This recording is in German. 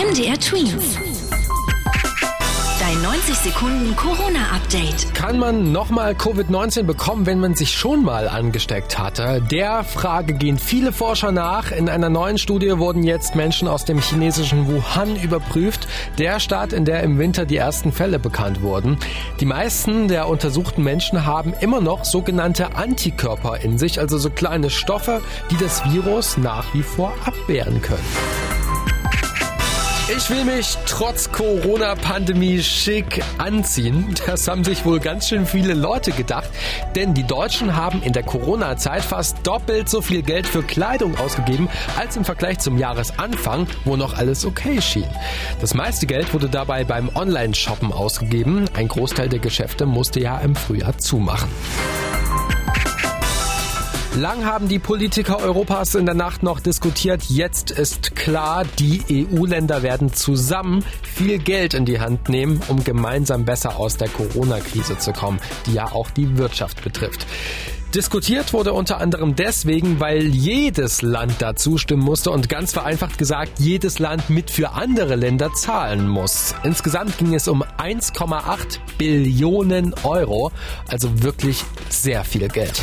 MDR Twins. Dein 90 Sekunden Corona-Update. Kann man nochmal Covid-19 bekommen, wenn man sich schon mal angesteckt hatte? Der Frage gehen viele Forscher nach. In einer neuen Studie wurden jetzt Menschen aus dem chinesischen Wuhan überprüft, der Stadt, in der im Winter die ersten Fälle bekannt wurden. Die meisten der untersuchten Menschen haben immer noch sogenannte Antikörper in sich, also so kleine Stoffe, die das Virus nach wie vor abwehren können. Ich will mich trotz Corona-Pandemie schick anziehen. Das haben sich wohl ganz schön viele Leute gedacht. Denn die Deutschen haben in der Corona-Zeit fast doppelt so viel Geld für Kleidung ausgegeben als im Vergleich zum Jahresanfang, wo noch alles okay schien. Das meiste Geld wurde dabei beim Online-Shoppen ausgegeben. Ein Großteil der Geschäfte musste ja im Frühjahr zumachen. Lang haben die Politiker Europas in der Nacht noch diskutiert. Jetzt ist klar, die EU-Länder werden zusammen viel Geld in die Hand nehmen, um gemeinsam besser aus der Corona-Krise zu kommen, die ja auch die Wirtschaft betrifft. Diskutiert wurde unter anderem deswegen, weil jedes Land da zustimmen musste und ganz vereinfacht gesagt, jedes Land mit für andere Länder zahlen muss. Insgesamt ging es um 1,8 Billionen Euro, also wirklich sehr viel Geld.